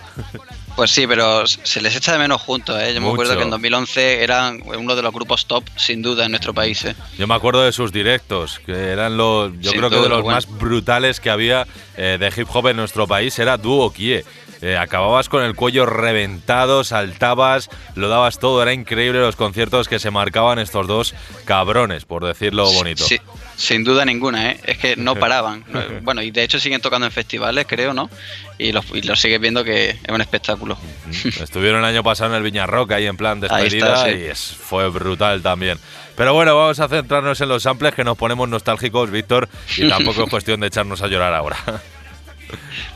Speaker 19: Pues sí, pero se les echa de menos juntos, ¿eh? Yo me acuerdo que en 2011 eran uno de los grupos top, sin duda, en nuestro país, ¿eh?
Speaker 1: Yo me acuerdo de sus directos, que eran los, yo
Speaker 19: Sin
Speaker 1: creo que
Speaker 19: duda,
Speaker 1: de los
Speaker 19: bueno.
Speaker 1: más brutales que había eh, de hip hop en nuestro país, era dúo Kie. Eh, acababas con el cuello reventado, saltabas, lo dabas todo, era increíble los conciertos que se marcaban estos dos cabrones, por decirlo bonito.
Speaker 19: Sí, sin duda ninguna, ¿eh? Es que no paraban. No, Bueno, y de hecho siguen tocando en festivales, creo, ¿no? Y los, y los sigues viendo que es un espectáculo.
Speaker 1: Estuvieron el año pasado en el Viña Rock ahí en plan despedida
Speaker 19: sí.
Speaker 1: y es, fue brutal también. Pero bueno, vamos a centrarnos en los samples que nos ponemos nostálgicos, Víctor, y tampoco es cuestión de echarnos a llorar ahora.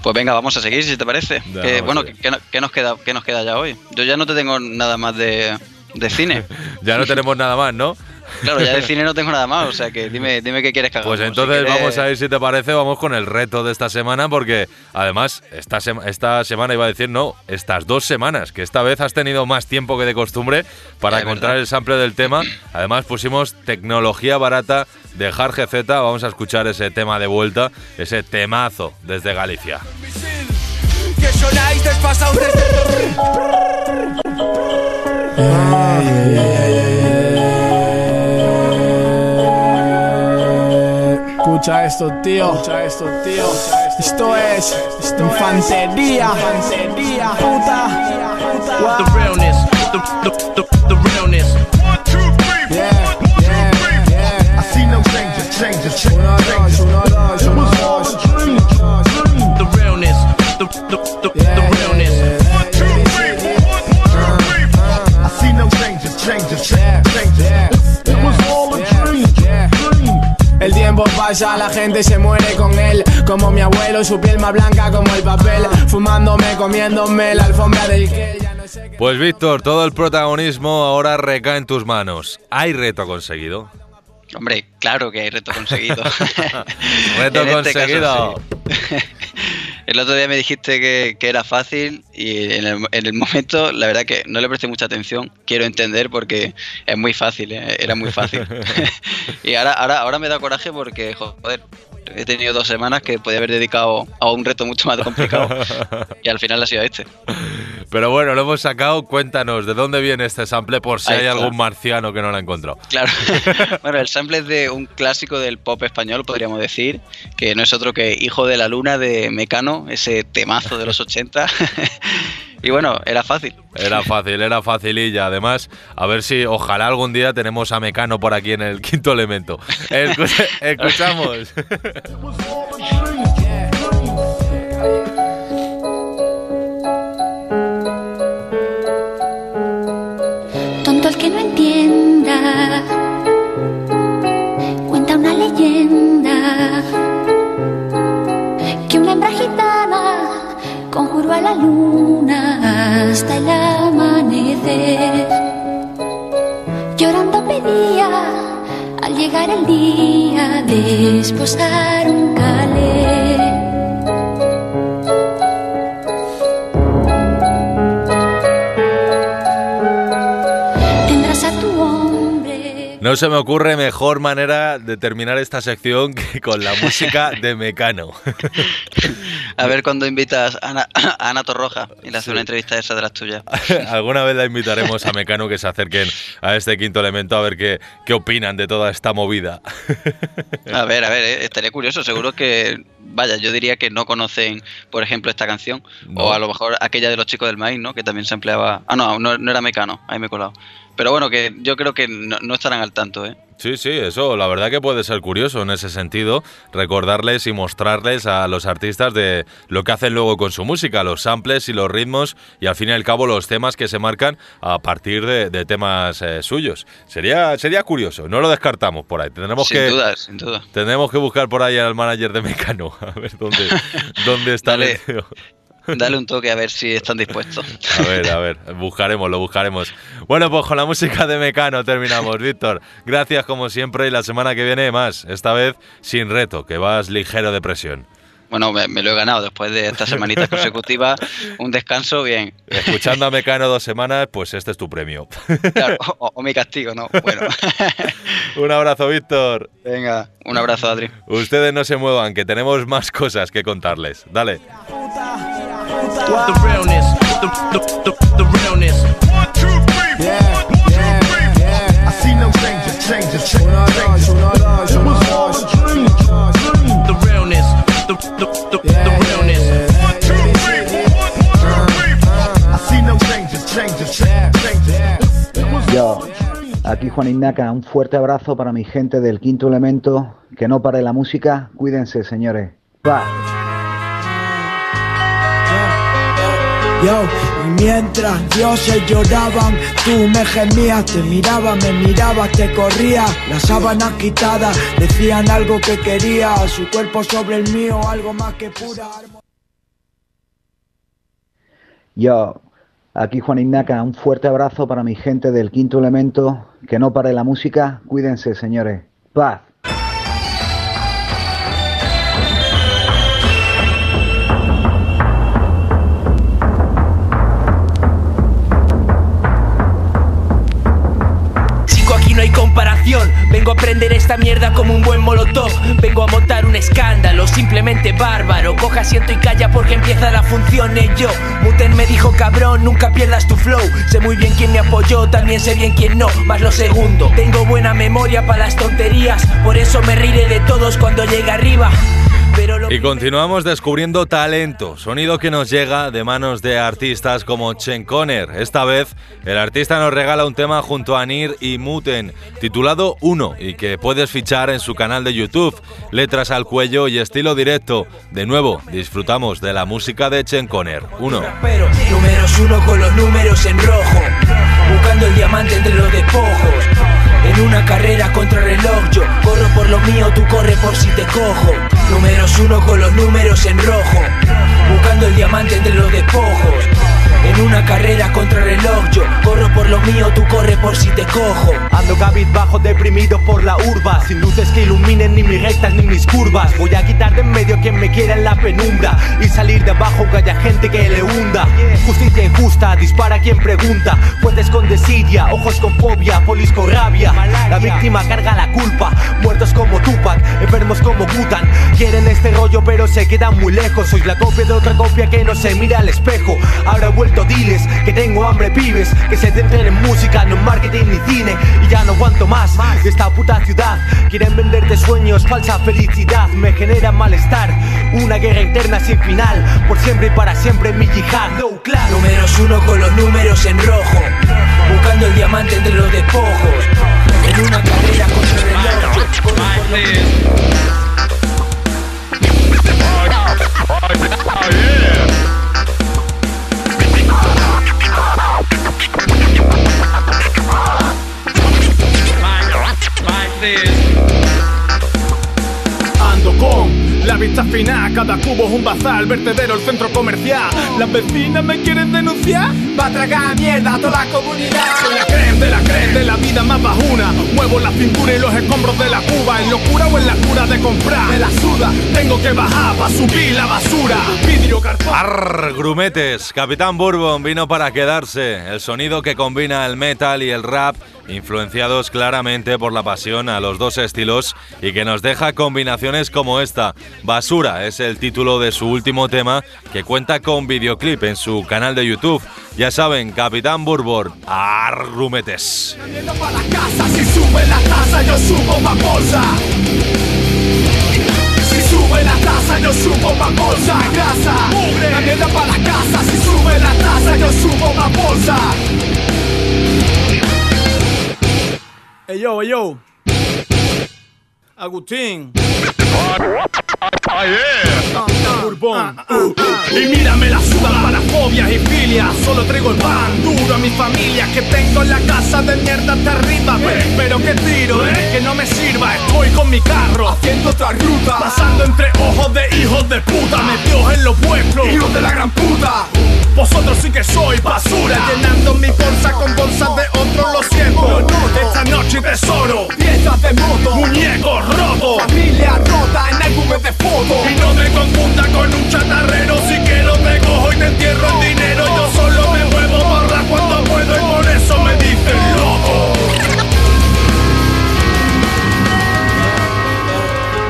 Speaker 19: Pues venga, vamos a seguir, si te parece. Que, bueno. ¿qué, no- qué nos queda, ¿qué nos queda ya hoy? Yo ya no te tengo nada más de, de cine.
Speaker 1: ya no tenemos nada más, ¿no?
Speaker 19: Claro, ya de cine no tengo nada más, o sea que dime, dime qué quieres que hagamos.
Speaker 1: Pues entonces
Speaker 19: Si quieres-
Speaker 1: vamos a ir, si te parece, vamos con el reto de esta semana, porque además esta, sema- esta semana iba a decir, no, estas dos semanas, que esta vez has tenido más tiempo que de costumbre para
Speaker 19: Es
Speaker 1: encontrar
Speaker 19: verdad.
Speaker 1: el sample del tema. Además pusimos tecnología barata de Hard GZ, vamos a escuchar ese tema de vuelta, ese temazo desde Galicia.
Speaker 17: que sonáis desfasados desde...
Speaker 5: Escucha esto, tío. Escucha esto, tío. Esto es infantería. Infantería, puta.
Speaker 29: The realness, the, the, the, the realness.
Speaker 5: Yeah, yeah, yeah.
Speaker 29: I see no changes, changes, changes.
Speaker 5: Tiempo pasa, la gente se muere con él Como mi abuelo, su piel más blanca como el papel Fumándome, comiéndome la alfombra del que ya no sé qué
Speaker 1: Pues Víctor, todo el protagonismo ahora recae en tus manos. ¿Hay reto conseguido?
Speaker 19: Hombre, claro que hay reto conseguido.
Speaker 1: Reto
Speaker 19: En este
Speaker 1: conseguido.
Speaker 19: caso, sí. El otro día me dijiste que, que era fácil y en el, en el momento la verdad que no le presté mucha atención. Quiero entender porque es muy fácil, ¿eh? era muy fácil. y ahora, ahora, ahora me da coraje porque, joder, he tenido dos semanas que podía haber dedicado a un reto mucho más complicado y al final ha sido este.
Speaker 1: Pero bueno, lo hemos sacado. Cuéntanos, ¿de dónde viene este sample por si
Speaker 19: Ahí
Speaker 1: hay
Speaker 19: está.
Speaker 1: algún marciano que no lo ha encontrado?
Speaker 19: Claro. bueno, el sample es de un clásico del pop español, podríamos decir, que no es otro que Hijo de la Luna de Mecano, ese temazo de los 80. Y bueno, era fácil.
Speaker 1: Era fácil, era facililla. Además, a ver si ojalá algún día tenemos a Mecano por aquí en el quinto elemento. Escu- escuchamos.
Speaker 30: Tonto el que no entienda. Cuenta una leyenda que una hembra a la luna hasta el amanecer. Llorando pedía al llegar el día de esposar un calé.
Speaker 1: No se me ocurre mejor manera de terminar esta sección que con la música de Mecano.
Speaker 19: A ver cuando invitas a Ana, a Ana Torroja y le haces una entrevista esa de las tuyas.
Speaker 1: Alguna vez la invitaremos a Mecano que se acerquen a este quinto elemento a ver qué, qué opinan de toda esta movida.
Speaker 19: A ver, a ver, eh, estaría curioso. Seguro que, vaya, yo diría que no conocen, por ejemplo, esta canción.
Speaker 1: No.
Speaker 19: O a lo mejor aquella de los chicos del maíz, ¿no? Que también se empleaba. Ah, no, no, no era mecano, ahí me he colado. Pero bueno, que yo creo que no, no estarán al tanto, ¿eh?
Speaker 1: Sí, sí, eso la verdad que puede ser curioso en ese sentido, recordarles y mostrarles a los artistas de lo que hacen luego con su música, los samples y los ritmos y al fin y al cabo los temas que se marcan a partir de, de temas eh, suyos. Sería, sería curioso, no lo descartamos por ahí. Tendremos
Speaker 19: sin
Speaker 1: que,
Speaker 19: duda, sin duda.
Speaker 1: Tendremos que buscar por ahí al manager de Mecano, a ver dónde, dónde está
Speaker 19: Dale.
Speaker 1: el.
Speaker 19: Dale un toque a ver si están dispuestos.
Speaker 1: A ver, a ver, buscaremos, lo buscaremos. Bueno, pues con la música de Mecano terminamos, Víctor. Gracias como siempre y la semana que viene más, esta vez sin reto, que vas ligero de presión.
Speaker 19: Bueno, me, me lo he ganado después de estas semanitas consecutivas. Un descanso, bien.
Speaker 1: Escuchando a Mecano dos semanas, pues este es tu premio.
Speaker 19: Claro, o, o mi castigo, ¿no? Bueno,
Speaker 1: Un abrazo, Víctor.
Speaker 19: venga, un abrazo, Adri.
Speaker 1: Ustedes no se muevan, que tenemos más cosas que contarles. Dale.
Speaker 29: The realness, the, the, the, the realness.
Speaker 5: Yeah, yeah, yeah.
Speaker 29: I see no changes, changes, changes.
Speaker 5: Uno, dos, uno, dos,
Speaker 29: It
Speaker 5: uno,
Speaker 29: was all
Speaker 5: dos.
Speaker 29: a dream, dream. The realness, the, the, the, the realness. I see no changes, changes, changes. It was
Speaker 31: Yo, aquí Juan Ignaca, un fuerte abrazo para mi gente del quinto elemento. Que no pare la música. Cuídense, señores. Paz.
Speaker 32: Yo, y mientras dioses lloraban, tú me gemías, te miraba, me miraba, te corría, las sábanas quitadas, decían algo que quería, su cuerpo sobre el mío, algo más que pura armonía.
Speaker 31: Yo, aquí Juan Ignaca, un fuerte abrazo para mi gente del quinto elemento. Que no pare la música. Cuídense, señores. Paz.
Speaker 23: Vengo a prender esta mierda como un buen molotov. Vengo a montar un escándalo, simplemente bárbaro. Coja asiento y calla porque empieza la función. Y yo, Muten me dijo cabrón, nunca pierdas tu flow. Sé muy bien quién me apoyó, también sé bien quién no. Más lo segundo, tengo buena memoria para las tonterías. Por eso me riré de todos cuando llegue arriba.
Speaker 1: Y continuamos descubriendo talento, sonido que nos llega de manos de artistas como Chen Conner. Esta vez, el artista nos regala un tema junto a Nir y Muten, titulado Uno, y que puedes fichar en su canal de YouTube. Letras al cuello y estilo directo. De nuevo, disfrutamos de la música de Chen Conner. Uno.
Speaker 23: Pero números uno con los números en rojo, buscando el diamante entre los despojos. En una carrera contra reloj yo corro por lo mío, tú corre por si te cojo. Números uno con los números en rojo, buscando el diamante entre los despojos. En una carrera contra reloj yo corro por lo mío, tú corre por si te cojo.
Speaker 33: Ando cabizbajo deprimido por la urba Sin luces que iluminen ni mis rectas ni mis curvas. Voy a quitar de en medio quien me quiera en la penumbra Y salir de abajo que haya gente que le hunda. Justicia injusta, dispara quien pregunta. Fuentes con desidia, ojos con fobia, polis con rabia. La víctima carga la culpa Muertos como Tupac, enfermos como Butan Quieren este rollo pero se quedan muy lejos. Sois la copia de otra copia que no se mira al espejo. Ahora he vuelto diles que tengo hambre pibes Que se centren en música, no en marketing ni cine Y ya no aguanto más. De esta puta ciudad Quieren venderte sueños, falsa felicidad Me genera malestar, una guerra interna sin final Por siempre y para siempre mi yihad. No, claro.
Speaker 23: Números uno con los números en rojo, buscando el diamante entre los despojos. En una carrera contra el reloj, yo corro lo mío.
Speaker 34: Ando con la vista fina, cada cubo es un bazar, el vertedero, el centro comercial. Las vecinas me quieren denunciar.
Speaker 35: Va a tragar mierda a toda la comunidad.
Speaker 34: Soy la creen de la creen de la vida más bajuna. Muevo la cintura y los escombros de la cuba. En locura o en la cura de comprar. Me la suda, tengo que bajar para subir la basura. Vidrio, cartón.
Speaker 1: Arr, grumetes, Capitán Bourbon vino para quedarse. El sonido que combina el metal y el rap, influenciados claramente por la pasión a los dos estilos y que nos deja combinaciones como esta. Basura es el título de su último tema que cuenta con videoclip en su canal de YouTube. Ya saben, Capitán Bourbon, arr, grumetes.
Speaker 35: Pa' la casa, si sube la tasa, yo subo más bolsa. Si sube la tasa, yo subo más bolsa. Grasa, mugre, la mierda para la casa. Si sube la tasa, yo subo más bolsa.
Speaker 34: Ey yo, ey yo. Agustín. Bourbon. Y mírame la suda para fobias y filias. Solo traigo el pan duro a mi familia que tengo en la casa de mierda hasta arriba. Pe- Pero que tiro, eh, que no me sirva. Estoy con mi carro haciendo otra ruta. Pasando entre ojos de hijos de puta. Metidos en los vuestros. Hijos de la gran puta. Vosotros sí que sois basura. Llenando mi bolsa con bolsas de otros, lo siento. Esta noche tesoro.
Speaker 35: Piezas de moto,
Speaker 34: Muñecos rotos.
Speaker 35: familia rota en álbumes de
Speaker 34: Y no me confunda con un chatarrero. Si quiero te cojo y te entierro el dinero. Yo solo me muevo borra cuando puedo Y por eso me dicen loco.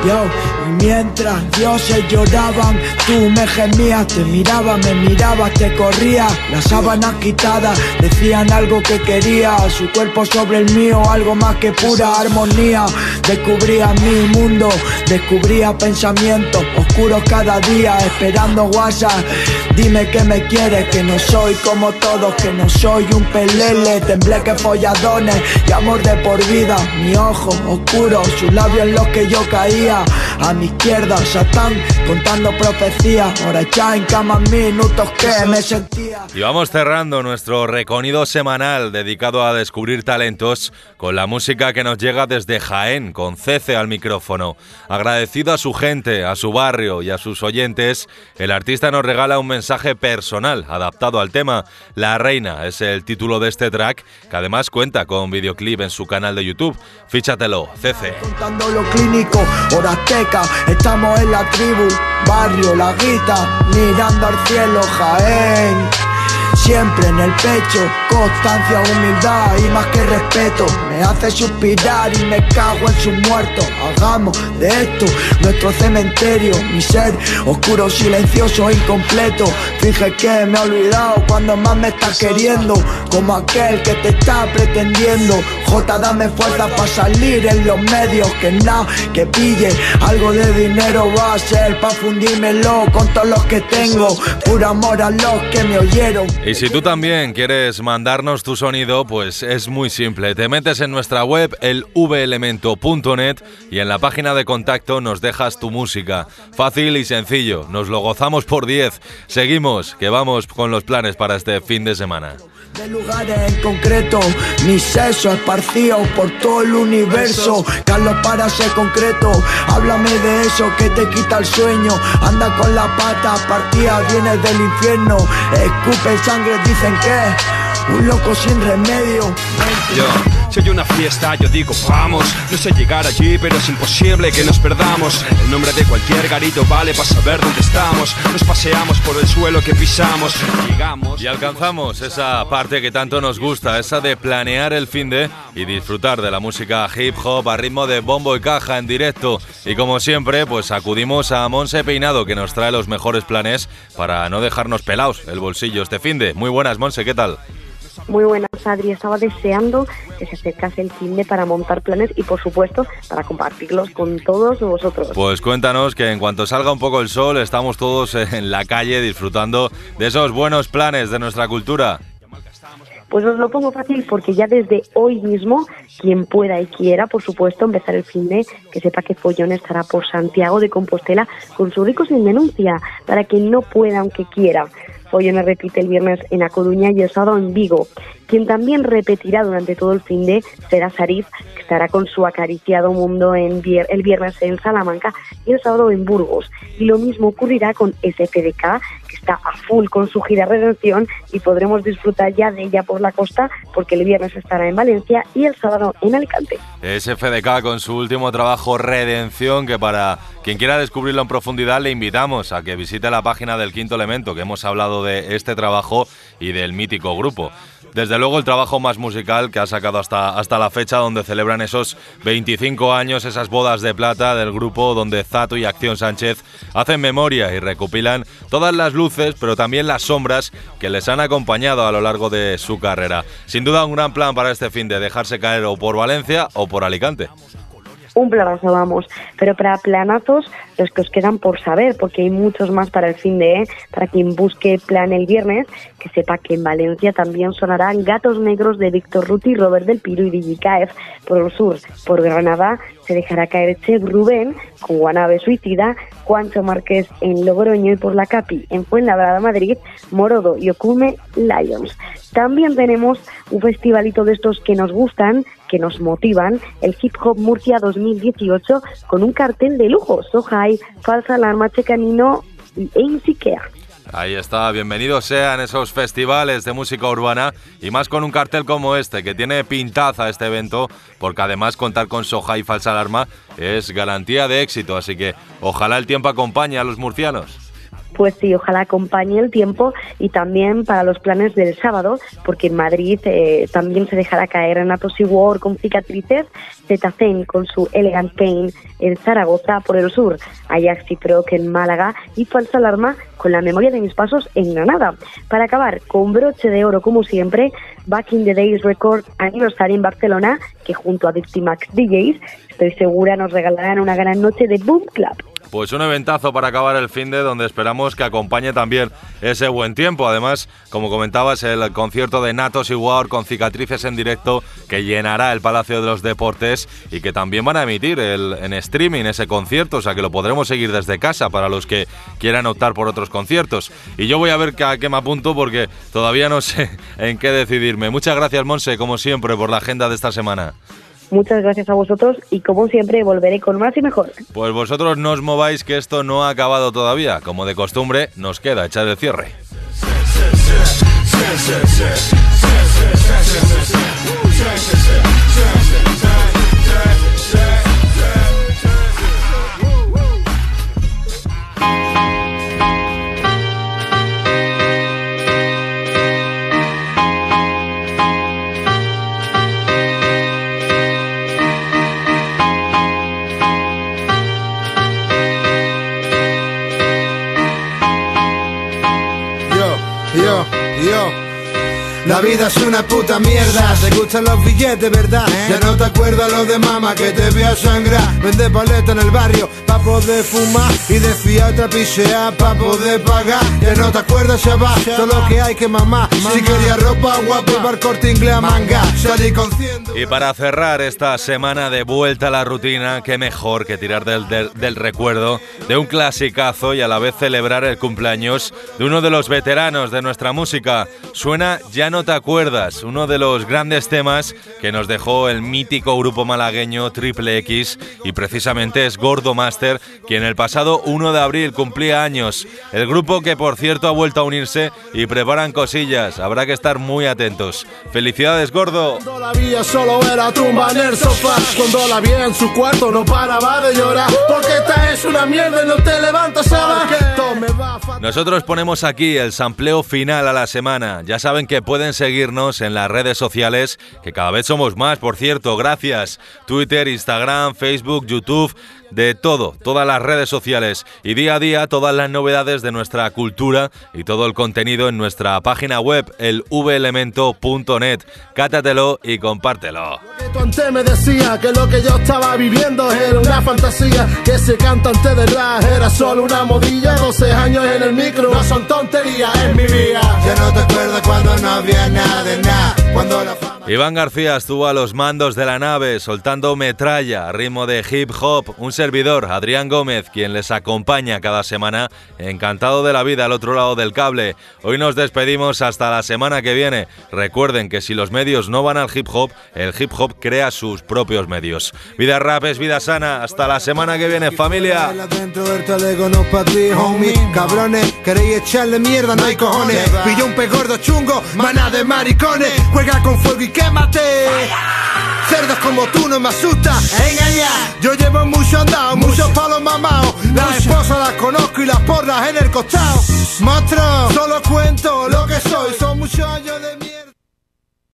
Speaker 32: Yo, mientras dioses lloraban, tú me gemías, te miraba, me miraba, te corría, las sábanas quitadas decían algo que quería, su cuerpo sobre el mío, algo más que pura armonía, descubría mi mundo, descubría pensamientos oscuros cada día, esperando WhatsApp, dime que me quieres, que no soy como todos, que no soy un pelele, tembleque folladones y amor de por vida, mi ojo oscuro, sus labios en los que yo caía, mi izquierda Satán contando profecías, ahora ya en cama minutos que me sentía.
Speaker 1: Y vamos cerrando nuestro reconido semanal dedicado a descubrir talentos con la música que nos llega desde Jaén, con Cece al micrófono. Agradecido a su gente, a su barrio y a sus oyentes, el artista nos regala un mensaje personal adaptado al tema. La Reina es el título de este track, que además cuenta con videoclip en su canal de YouTube. Fíchatelo, Cece.
Speaker 32: Contando lo clínico, hora azteca, estamos en la tribu, barrio, la guita, mirando al cielo, Jaén. Siempre en el pecho. Constancia, humildad y más que respeto. Me hace suspirar y me cago en sus muertos. Hagamos de esto nuestro cementerio. Mi ser oscuro, silencioso, incompleto. Finge que me he olvidado cuando más me estás queriendo. Como aquel que te está pretendiendo. J, dame fuerza para salir en los medios. Que nada, que pille algo de dinero va a ser para fundírmelo con todos los que tengo. Puro amor a los que me oyeron.
Speaker 1: Si tú también quieres mandarnos tu sonido, pues es muy simple. Te metes en nuestra web, el velemento.net, y en la página de contacto nos dejas tu música. Fácil y sencillo, nos lo gozamos por 10. Seguimos, que vamos con los planes para este fin de semana.
Speaker 32: De lugares en concreto, mi sexo esparcido por todo el universo. Carlos, para ser concreto, háblame de eso que te quita el sueño. Anda con la pata partida, vienes del infierno. Escupe sangre, dicen que un loco sin remedio.
Speaker 36: Yo, si hay una fiesta, yo digo vamos. No sé llegar allí, pero es imposible que nos perdamos. El nombre de cualquier garito vale para saber dónde estamos. Nos paseamos por el suelo que pisamos. Llegamos.
Speaker 1: Y alcanzamos esa parte que tanto nos gusta, esa de planear el fin de y disfrutar de la música hip hop a ritmo de bombo y caja en directo. Y como siempre, pues acudimos a Monse Peinado que nos trae los mejores planes para no dejarnos pelados el bolsillo este fin de. Muy buenas, Monse, ¿qué tal?
Speaker 37: Muy buenas, Adri. Estaba deseando que se acercase el fin de para montar planes y, por supuesto, para compartirlos con todos vosotros.
Speaker 1: Pues cuéntanos que en cuanto salga un poco el sol, estamos todos en la calle disfrutando de esos buenos planes de nuestra cultura.
Speaker 37: Pues os lo pongo fácil porque ya desde hoy mismo, quien pueda y quiera, por supuesto, empezar el fin de, que sepa que Follón estará por Santiago de Compostela con su rico sin denuncia, para quien no pueda aunque quiera. Follón repite el viernes en A Coruña y el sábado en Vigo. Quien también repetirá durante todo el fin de será Sarif, que estará con su acariciado mundo en vier- el viernes en Salamanca y el sábado en Burgos. Y lo mismo ocurrirá con que está a full con su gira Redención y podremos disfrutar ya de ella por la costa porque el viernes estará en Valencia y el sábado en Alicante.
Speaker 1: SFDK con su último trabajo Redención, que para quien quiera descubrirlo en profundidad le invitamos a que visite la página del Quinto Elemento, que hemos hablado de este trabajo y del mítico grupo. Desde luego el trabajo más musical que ha sacado hasta, hasta la fecha, donde celebran esos 25 años, esas bodas de plata del grupo, donde Zato y Acción Sánchez hacen memoria y recopilan todas las luces, pero también las sombras que les han acompañado a lo largo de su carrera. Sin duda un gran plan para este fin de dejarse caer o por Valencia o por Alicante.
Speaker 37: un planazo vamos, pero para planazos los que os quedan por saber, porque hay muchos más para el fin de, ¿eh? para quien busque plan el viernes, que sepa que en Valencia también sonarán Gatos Negros de Víctor Ruti, Robert del Piro y Digicaef por el sur. Por Granada se dejará caer Chef Rubén con Guanabe Suicida, Juancho Márquez en Logroño y por la Capi en Fuenlabrada, Madrid, Morodo y Ocume Lions. También tenemos un festivalito de estos que nos gustan, que nos motivan, el Hip Hop Murcia 2018, con un cartel de lujo, Falsa Alarma, Checanino y Einsikea.
Speaker 1: Ahí está, bienvenidos sean esos festivales de música urbana y más con un cartel como este que tiene pintaza este evento porque además contar con Soja y Falsa Alarma es garantía de éxito, así que ojalá el tiempo acompañe a los murcianos.
Speaker 37: Pues sí, ojalá acompañe el tiempo y también para los planes del sábado, porque en Madrid eh, también se dejará caer Renato War con cicatrices, Zetacen con su Elegant Pain en Zaragoza por el sur, Ajax y Proc en Málaga y Falsa Alarma con la memoria de mis pasos en Granada. Para acabar con broche de oro como siempre, Back in the Days Record Anniversary en Barcelona, que junto a Victimax DJs, estoy segura nos regalarán una gran noche de Boom Club.
Speaker 1: Pues un eventazo para acabar el fin de donde esperamos que acompañe también ese buen tiempo. Además, como comentabas, el concierto de Natos y War con cicatrices en directo que llenará el Palacio de los Deportes y que también van a emitir en streaming ese concierto, o sea que lo podremos seguir desde casa para los que quieran optar por otros conciertos. Y yo voy a ver a qué me apunto porque todavía no sé en qué decidirme. Muchas gracias, Monse, como siempre, por la agenda de esta semana.
Speaker 37: Muchas gracias a vosotros y como siempre volveré con más y mejor.
Speaker 1: Pues vosotros no os mováis que esto no ha acabado todavía. Como de costumbre, nos queda echar el cierre.
Speaker 38: La vida es una puta mierda. Te gustan los billetes, ¿verdad? Ya no te acuerdas lo de mamá que te vio sangrar. Vende paleta en el barrio pa' poder fumar. Y de fiata pisear pa' poder pagar. Ya no te acuerdas, chaval, todo lo que hay que mamá. Si quería ropa guapa, al corte inglés a manga. Salí con
Speaker 1: Y para cerrar esta semana de vuelta a la rutina, qué mejor que tirar del, del- del recuerdo de un clasicazo y a la vez celebrar el cumpleaños de uno de los veteranos de nuestra música. Suena Ya no te acuerdas, uno de los grandes temas que nos dejó el mítico grupo malagueño Triple X y precisamente es Gordo Master quien el pasado 1 de abril cumplía años. El grupo que por cierto ha vuelto a unirse y preparan cosillas, habrá que estar muy atentos. Felicidades Gordo.
Speaker 34: Solo era tumba en el sofá Cuando la vi en su cuarto no paraba de llorar Porque esta es una mierda y no te levantas a
Speaker 1: Nosotros ponemos aquí el sampleo final a la semana. Ya saben que pueden seguirnos en las redes sociales, que cada vez somos más, por cierto, gracias. Twitter, Instagram, Facebook, YouTube, de todo, todas las redes sociales. Y día a día todas las novedades de nuestra cultura y todo el contenido en nuestra página web, el velemento.net. Cátatelo y compártelo.
Speaker 34: Que tu antes me decía que lo que yo estaba viviendo era una fantasía Que ese cantante de rap era solo una modilla 12 años en el micro, no son tonterías, es mi vida
Speaker 38: Ya no te acuerdas cuando no había nada de nada. Cuando la fama
Speaker 1: Iván García estuvo a los mandos de la nave soltando metralla ritmo de hip hop. Un servidor, Adrián Gómez, quien les acompaña cada semana, encantado de la vida al otro lado del cable. Hoy nos despedimos hasta la semana que viene. Recuerden que si los medios no van al hip hop, el hip hop crea sus propios medios. Vida rap es vida sana. Hasta la semana que viene, familia.
Speaker 38: Cabrones, queréis echarle mierda, no hay cojones. Un pez gordo chungo, maná de maricones. Juega con fuego y quémate. Cerdos como tú no me asusta. Engaña. Yo llevo mucho andado, muchos palos mamados. La esposas las conozco y las porras en el costado. Monstruo, solo cuento lo que soy. Son muchos años de mierda.